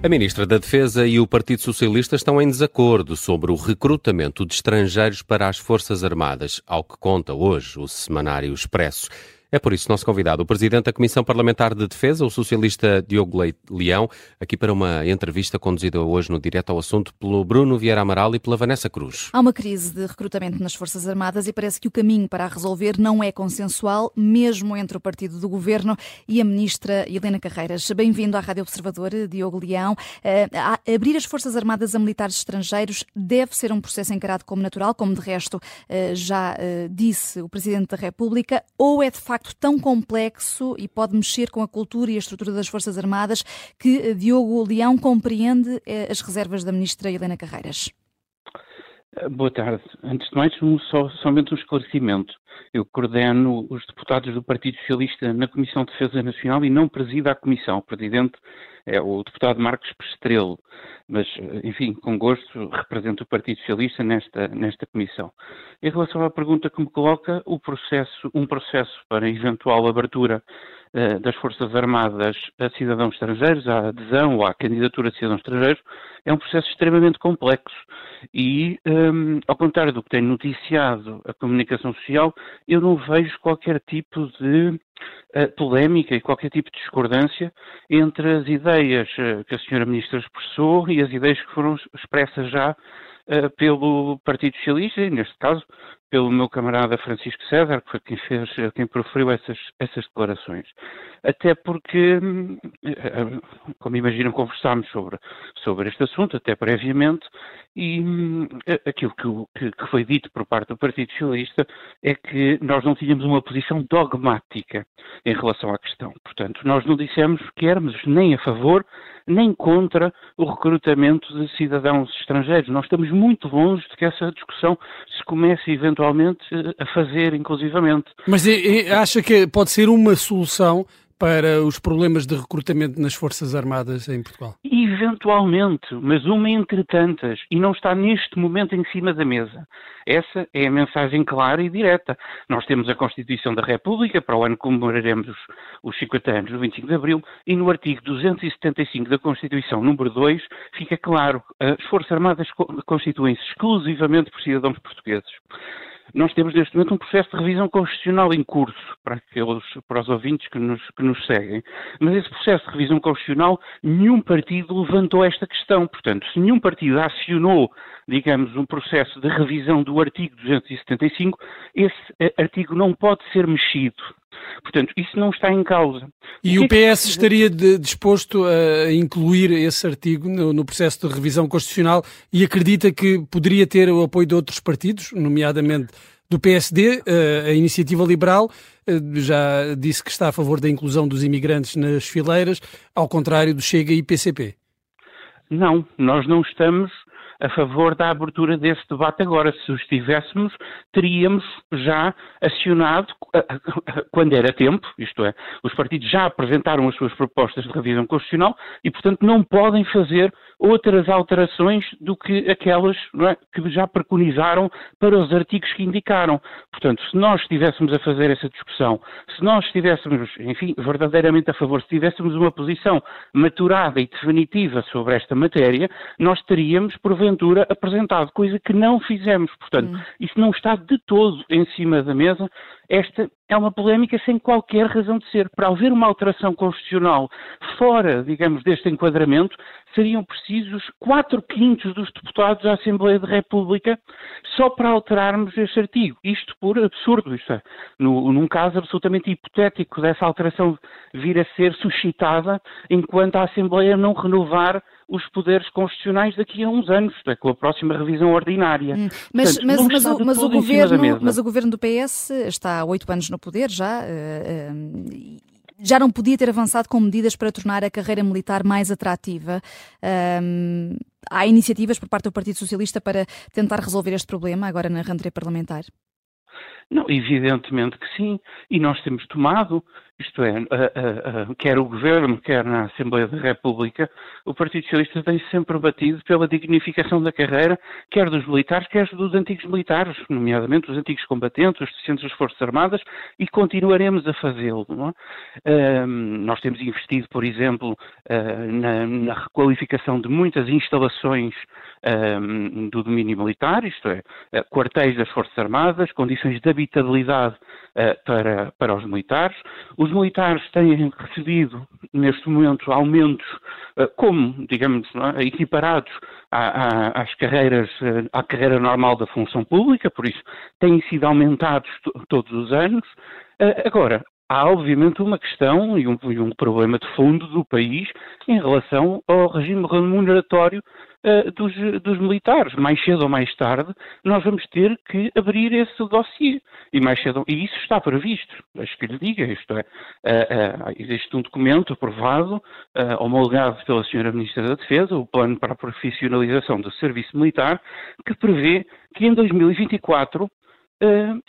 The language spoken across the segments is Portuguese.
A Ministra da Defesa e o Partido Socialista estão em desacordo sobre o recrutamento de estrangeiros para as Forças Armadas, ao que conta hoje o Semanário Expresso. É por isso nosso convidado, o Presidente da Comissão Parlamentar de Defesa, o socialista Diogo Leão, aqui para uma entrevista conduzida hoje no Direto ao Assunto pelo Bruno Vieira Amaral e pela Vanessa Cruz. Há uma crise de recrutamento nas Forças Armadas e parece que o caminho para a resolver não é consensual, mesmo entre o partido do Governo e a Ministra Helena Carreiras. Bem-vindo à Rádio Observador, Diogo Leão. Uh, abrir as Forças Armadas a militares estrangeiros deve ser um processo encarado como natural, como de resto uh, já uh, disse o Presidente da República, ou é de facto facto tão complexo e pode mexer com a cultura e a estrutura das Forças Armadas que eh, Diogo Leão compreende eh, as reservas da ministra Helena Carreiras. Boa tarde. Antes de mais, um, só, somente um esclarecimento. Eu coordeno os deputados do Partido Socialista na Comissão de Defesa Nacional e não presido a Comissão. O Presidente é o deputado Marcos Pestrelo, mas, enfim, com gosto represento o Partido Socialista nesta, nesta comissão. Em relação à pergunta que me coloca, processo, um processo para eventual abertura das Forças Armadas a cidadãos estrangeiros, à adesão ou à candidatura de cidadãos estrangeiros, é um processo extremamente complexo. E, um, ehm, ao contrário do que tem noticiado a comunicação social, eu não vejo qualquer tipo de polémica e qualquer tipo de discordância entre as ideias eh, que a senhora Ministra expressou e as ideias que foram expressas já uh, pelo Partido Socialista, e neste caso pelo meu camarada Francisco César, que foi quem fez, quem proferiu essas, essas declarações. Até porque, eh, como imaginam, conversámos sobre, sobre este assunto, até previamente, e aquilo que, que, foi dito por parte do Partido Socialista é que nós não tínhamos uma posição dogmática em relação à questão. Portanto, nós não dissemos que éramos nem a favor nem contra o recrutamento de cidadãos estrangeiros. Nós estamos muito longe de que essa discussão se comece eventualmente a fazer, inclusivamente. Mas acha que pode ser uma solução para os problemas de recrutamento nas Forças Armadas em Portugal? Eventualmente, mas uma entre tantas, e não está neste momento em cima da mesa. Essa é a mensagem clara e direta. Nós temos a Constituição da República, para o ano comemoraremos os, os 50 anos do 25 de Abril, e no artigo 275 da Constituição, número 2, fica claro, as Forças Armadas constituem-se exclusivamente por cidadãos portugueses. Nós temos neste momento um processo de revisão constitucional em curso para, aqueles, para os ouvintes que nos, que nos seguem, mas esse processo de revisão constitucional, nenhum partido levantou esta questão. Portanto, se nenhum partido acionou, digamos, um processo de revisão do artigo 275, esse eh, artigo não pode ser mexido. Portanto, isso não está em causa. E o, o PS é que... estaria de, disposto a incluir esse artigo no, no, processo de revisão constitucional e acredita que poderia ter o apoio de outros partidos, nomeadamente do PSD, a Iniciativa Liberal, já disse que está a favor da inclusão dos imigrantes nas fileiras, ao contrário do Chega e PCP. Não, nós não estamos a favor da abertura desse debate agora. Se o estivéssemos, teríamos já acionado, quando era tempo, isto é, os partidos já apresentaram as suas propostas de revisão constitucional e, portanto, não podem fazer outras alterações do que aquelas é, que já preconizaram para os artigos que indicaram. Portanto, se nós estivéssemos a fazer essa discussão, se nós estivéssemos, enfim, verdadeiramente a favor, se tivéssemos uma posição maturada e definitiva sobre esta matéria, nós teríamos, porventura, apresentado, coisa que não fizemos. Portanto, hum. isso não está de todo em cima da mesa. Esta é uma polémica sem qualquer razão de ser. Para haver uma alteração constitucional fora, digamos, deste enquadramento, seriam precisos quatro quintos dos deputados da Assembleia da República só para alterarmos este artigo. Isto por absurdo, isto é, no, num caso absolutamente hipotético dessa alteração vir a ser suscitada enquanto a Assembleia não renovar os poderes constitucionais daqui a uns anos, é, com a próxima revisão ordinária. Hum, mas, Portanto, mas, mas, o, mas, o governo, mas o governo do PS está há oito anos no poder já. Uh, uh, já não podia ter avançado com medidas para tornar a carreira militar mais atrativa. Um, há iniciativas por parte do Partido Socialista para tentar resolver este problema agora na rentrée parlamentar? Não, evidentemente que sim, e nós temos tomado, isto é, quer o Governo, quer na Assembleia da República, o Partido Socialista tem sempre batido pela dignificação da carreira, quer dos militares, quer dos antigos militares, nomeadamente os antigos combatentes, os docentes das Forças Armadas, e continuaremos a fazê-lo. É? nós temos investido, por exemplo, uh, na, na, requalificação de muitas instalações do domínio militar, isto é, uh, quartéis das Forças Armadas, condições de habitabilidade uh, para, para os militares. Militares têm recebido, neste momento, aumentos como, digamos, é, equiparados à, à, às carreiras, à carreira normal da função pública, por isso têm sido aumentados todos os anos. Agora, há obviamente uma questão e um, e um, problema de fundo do país em relação ao regime remuneratório uh, dos, dos, militares. Mais cedo ou mais tarde, nós vamos ter que abrir esse dossiê. E, mais cedo, e isso está previsto. Deixe que lhe diga, isto é, uh, uh, existe um documento aprovado, homologado pela Sra. Ministra da Defesa, o Plano para a Profissionalização do Serviço Militar, que prevê que em 2024 uh,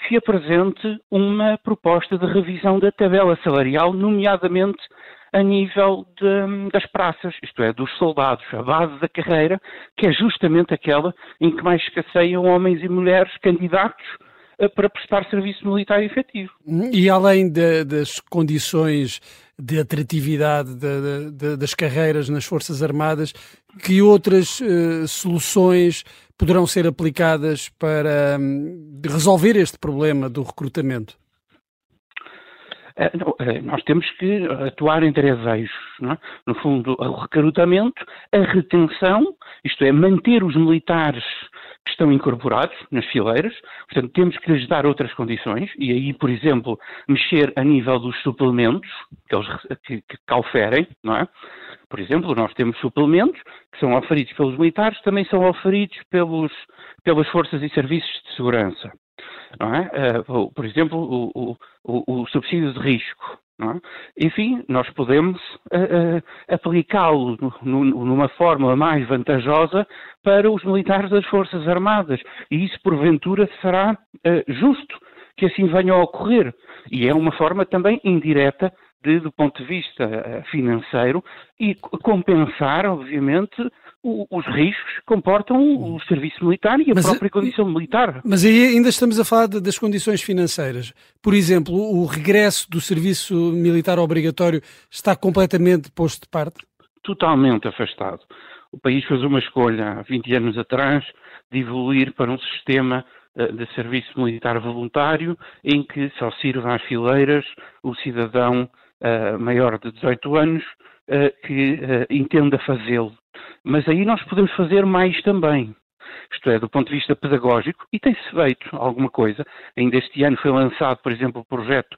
se apresente uma proposta de revisão da tabela salarial, nomeadamente a nível de, das praças, isto é, dos soldados, a base da carreira, que é justamente aquela em que mais escasseiam homens e mulheres candidatos eh, para prestar serviço militar efetivo. E além de, das condições de atratividade de, de, das carreiras nas Forças Armadas, que outras uh, soluções poderão ser aplicadas para um, resolver este problema do recrutamento? É, é, nós temos que atuar em três eixos. É? No fundo, o recrutamento, a retenção, isto é, manter os militares que estão incorporados nas fileiras, portanto, temos que lhes dar outras condições, e aí, por exemplo, mexer a nível dos suplementos que eles que, que calferem, não é? Por exemplo, nós temos suplementos que são oferidos pelos militares, também são oferidos pelos, pelas forças e serviços de segurança. É? Uh, por exemplo, o, o, o, subsídio de risco. É? Enfim, nós podemos uh, uh, aplicá-lo numa forma mais vantajosa para os militares das Forças Armadas. E isso, porventura, será justo que assim venha a ocorrer. E é uma forma também indireta de, do ponto de vista financeiro e compensar, obviamente, o, os riscos que comportam o serviço militar e a mas, própria eh, condição militar. Mas aí ainda estamos a falar de, das condições financeiras. Por exemplo, o regresso do serviço militar obrigatório está completamente posto de parte? Totalmente afastado. O país fez uma escolha há 20 anos atrás de evoluir para um sistema eh, de serviço militar voluntário em que só sirva às fileiras o cidadão uh, maior de 18 anos uh, que uh, entenda fazê-lo. Mas aí nós podemos fazer mais também. Isto é, do ponto de vista pedagógico, e tem-se feito alguma coisa. Ainda este ano foi lançado, por exemplo, o projeto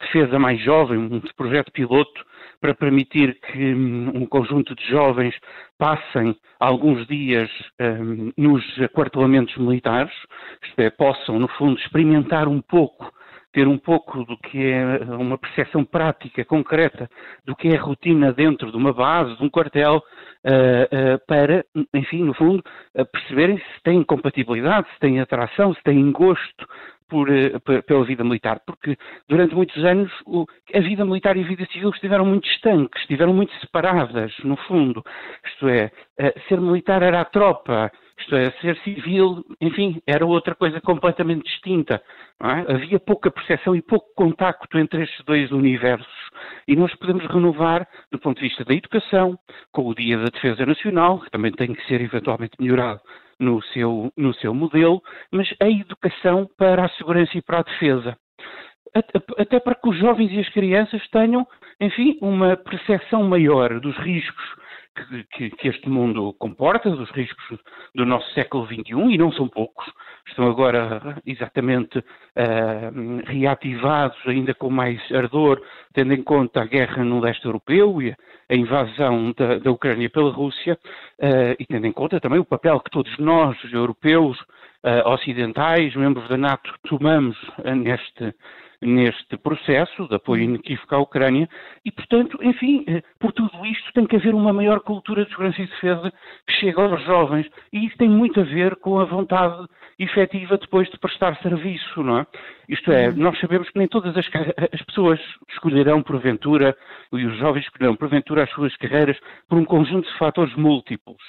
Defesa Mais Jovem, um projeto piloto para permitir que um, um conjunto de jovens passem alguns dias um, nos aquartelamentos militares, isto é, possam, no fundo, experimentar um pouco ter um pouco do que é uma percepção prática, concreta, do que é a rotina dentro de uma base, de um quartel, uh, uh, para, enfim, no fundo, uh, perceberem se têm compatibilidade, se têm atração, se têm gosto por, por, pela vida militar, porque durante muitos anos o, a vida militar e a vida civil estiveram muito estanques, estiveram muito separadas, no fundo. Isto é, ser militar era a tropa, isto é, ser civil, enfim, era outra coisa completamente distinta. É? Havia pouca percepção e pouco contacto entre estes dois universos. E nós podemos renovar, do ponto de vista da educação, com o Dia da Defesa Nacional, que também tem que ser eventualmente melhorado no seu, no seu modelo, mas a educação para a segurança e para a defesa. Até para que os jovens e as crianças tenham, enfim, uma percepção maior dos riscos que, que, este mundo comporta, dos riscos do nosso século XXI, e não são poucos, estão agora exatamente uh, reativados ainda com mais ardor, tendo em conta a guerra no leste europeu e a invasão da, da Ucrânia pela Rússia, uh, e tendo em conta também o papel que todos nós, europeus, uh, ocidentais, membros da NATO, tomamos neste neste processo de apoio inequívoco à Ucrânia e, portanto, enfim, eh, por tudo isto tem que haver uma maior cultura de segurança e defesa que chegue aos jovens e isso tem muito a ver com a vontade efetiva depois de prestar serviço, não é? Isto é, uhum. nós sabemos que nem todas as, as pessoas escolherão porventura, e os jovens escolherão porventura as suas carreiras por um conjunto de fatores múltiplos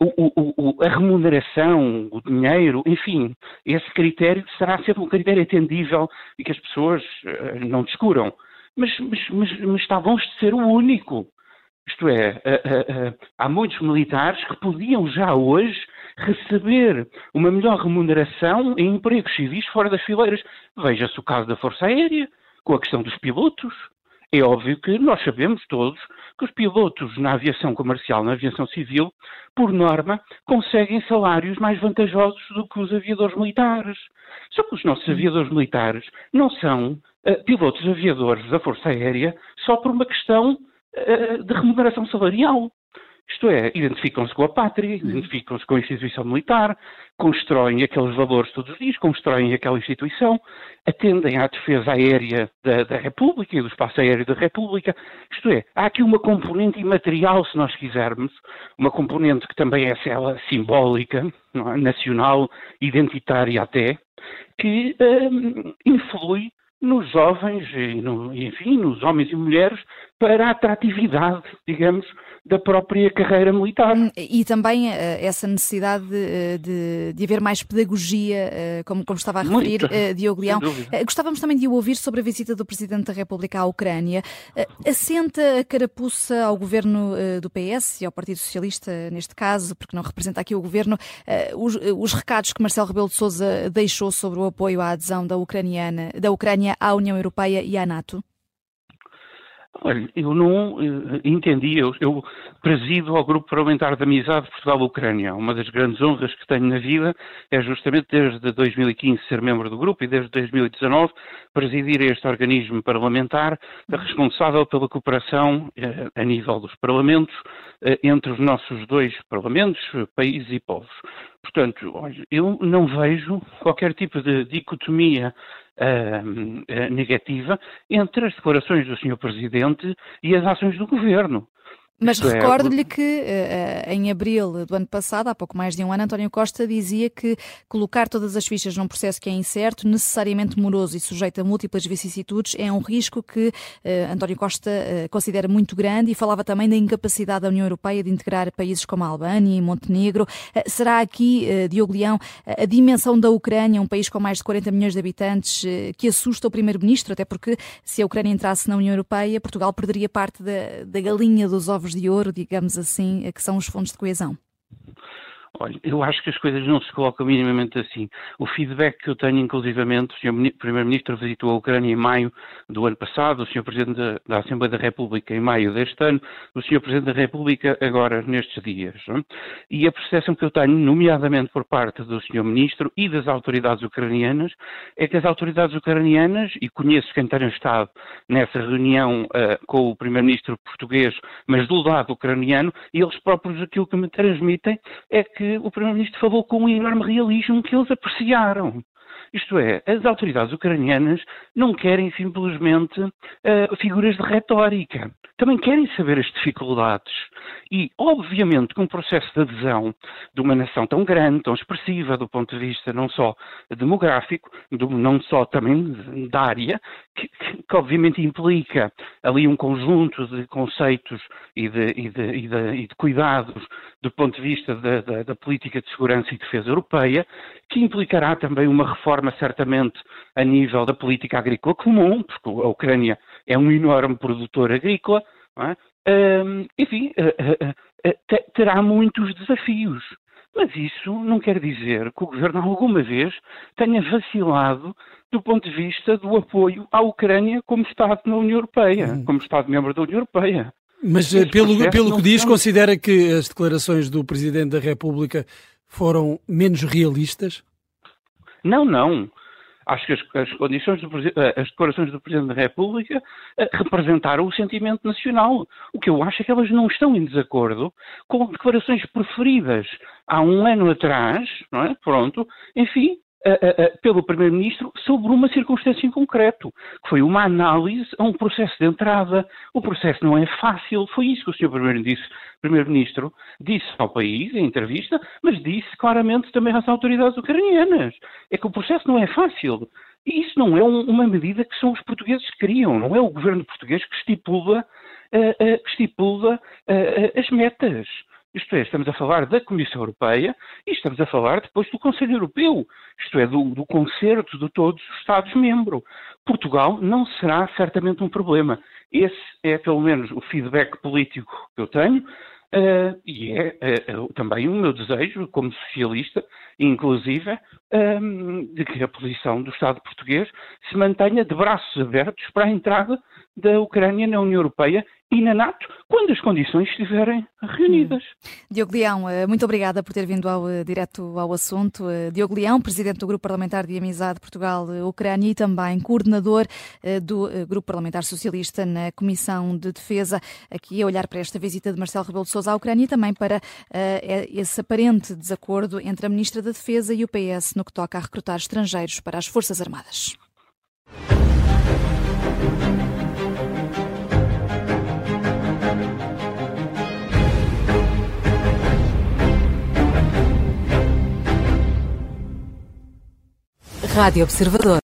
o, o, a remuneração, o dinheiro, enfim, esse critério será sempre um critério atendível e que as pessoas uh, não descuram. Mas, mas, mas, mas está longe de ser o único. Isto é, uh, uh, há muitos militares que podiam já hoje receber uma melhor remuneração em empregos civis fora das fileiras. Veja-se o caso da Força Aérea, com a questão dos pilotos. É óbvio que nós sabemos todos que os pilotos na aviação comercial, na aviação civil, por norma, conseguem salários mais vantajosos do que os aviadores militares. Só que os nossos aviadores militares não são uh, pilotos aviadores da Força Aérea só por uma questão uh, de remuneração salarial. Isto é, identificam-se com a pátria, uhum. identificam-se com a instituição militar, constroem aqueles valores todos os dias, constroem aquela instituição, atendem à defesa aérea da, da República e do espaço aéreo da República. Isto é, há aqui uma componente imaterial, se nós quisermos, uma componente que também é ela simbólica, é? nacional, identitária até, que um, influi nos jovens e, no, enfim, nos homens e mulheres para a atratividade, digamos, da própria carreira militar. Hum, e também uh, essa necessidade de, eh, de, de, haver mais pedagogia, uh, como, como, estava a referir uh, Diogo Leão. gostávamos também de o ouvir sobre a visita do Presidente da República à Ucrânia. assenta a carapuça ao governo do PS e ao Partido Socialista, neste caso, porque não representa aqui o governo, os, os, recados que Marcelo Rebelo de Sousa deixou sobre o apoio à adesão da, ucraniana, da Ucrânia à União Europeia e à NATO? Olha, eu não uh, entendi, eu, eu, presido ao Grupo Parlamentar de Amizade Portugal-Ucrânia. Uma das grandes honras que tenho na vida é justamente desde 2015 ser membro do grupo e desde 2019 presidir este organismo parlamentar responsável pela cooperação uh, a nível dos parlamentos uh, entre os nossos dois parlamentos, países e povos. Portanto, olha, eu não vejo qualquer tipo de dicotomia negativa entre as declarações do Sr. Presidente e as ações do Governo. Mas é, recordo-lhe que uh, em abril do ano passado, há pouco mais de um ano, António Costa dizia que colocar todas as fichas num processo que é incerto, necessariamente moroso e sujeito a múltiplas vicissitudes é um risco que uh, António Costa uh, considera muito grande e falava também da incapacidade da União Europeia de integrar países como a Albânia e Montenegro. será aqui, Diogo Leão, a dimensão da Ucrânia, um país com mais de 40 milhões de habitantes, que assusta o Primeiro-Ministro, até porque se a Ucrânia entrasse na União Europeia, Portugal perderia parte da, da galinha dos ovos de ouro, digamos assim, que são os fundos de coesão? Olha, eu acho que as coisas não se colocam minimamente assim. O feedback que eu tenho, inclusivamente, o Sr. Primeiro-Ministro visitou a Ucrânia em maio do ano passado, o Sr. Presidente da, Assembleia da República em maio deste ano, o Sr. Presidente da República agora nestes dias. Não? E a percepção que eu tenho, nomeadamente por parte do Sr. Ministro e das autoridades ucranianas, é que as autoridades ucranianas, e conheço quem tenha estado nessa reunião uh, com o Primeiro-Ministro português, mas do lado ucraniano, e eles próprios aquilo que me transmitem é que que o Primeiro-Ministro falou com um enorme realismo que eles apreciaram. Isto é, as autoridades ucranianas não querem simplesmente uh, figuras de retórica. Também querem saber as dificuldades. E, obviamente, que um processo de adesão de uma nação tão grande, tão expressiva do ponto de vista não só demográfico, do, não só também da área, que, que, que, obviamente implica ali um conjunto de conceitos e de, e de, e de, e de cuidados do ponto de vista da, da, da política de segurança e defesa europeia, que implicará também uma reforma, certamente, a nível da política agrícola comum, porque a Ucrânia é um enorme produtor agrícola, é? um, enfim, uh, uh, uh, terá muitos desafios. Mas isso não quer dizer que o governo alguma vez tenha vacilado do ponto de vista do apoio à Ucrânia como Estado na União Europeia, hum. como Estado-membro da União Europeia. Mas pelo, pelo que diz, considera que as declarações do Presidente da República foram menos realistas? Não, não. Acho que as, as condições do, eh, as declarações do Presidente da República uh, representaram o sentimento nacional. O que eu acho é que elas não estão em desacordo com declarações preferidas há um ano atrás, não é? Pronto, enfim, pelo Primeiro-Ministro sobre uma circunstância em concreto, que foi uma análise a um processo de entrada. O processo não é fácil, foi isso que o Sr. Primeiro-Ministro disse ao país, em entrevista, mas disse claramente também às autoridades ucranianas. É que o processo não é fácil. E isso não é um, uma medida que são os portugueses que criam, não é o governo português que estipula, uh, uh, que estipula uh, as metas. Isto é, estamos a falar da Comissão Europeia e estamos a falar depois do Conselho Europeu, isto é, do, do concerto de todos os Estados-membros. Portugal não será certamente um problema. Esse é, pelo menos, o feedback político que eu tenho. Uh, e é uh, também o meu desejo, como socialista, inclusive, um, de que a posição do Estado português se mantenha de braços abertos para a entrada da Ucrânia na União Europeia e na NATO, quando as condições estiverem reunidas. Hum. Diogo Leão, eh, muito obrigada por ter vindo ao, eh, direto ao assunto. Eh, Diogo Leão, presidente do Grupo Parlamentar de Amizade Portugal-Ucrânia e também coordenador do Grupo Parlamentar Socialista na Comissão de Defesa, aqui a olhar para esta visita de Marcelo Rebelo de Sousa à Ucrânia e também para esse aparente desacordo entre a Ministra da Defesa e o PS no que toca a recrutar estrangeiros para as Forças Armadas. Rádio Observador.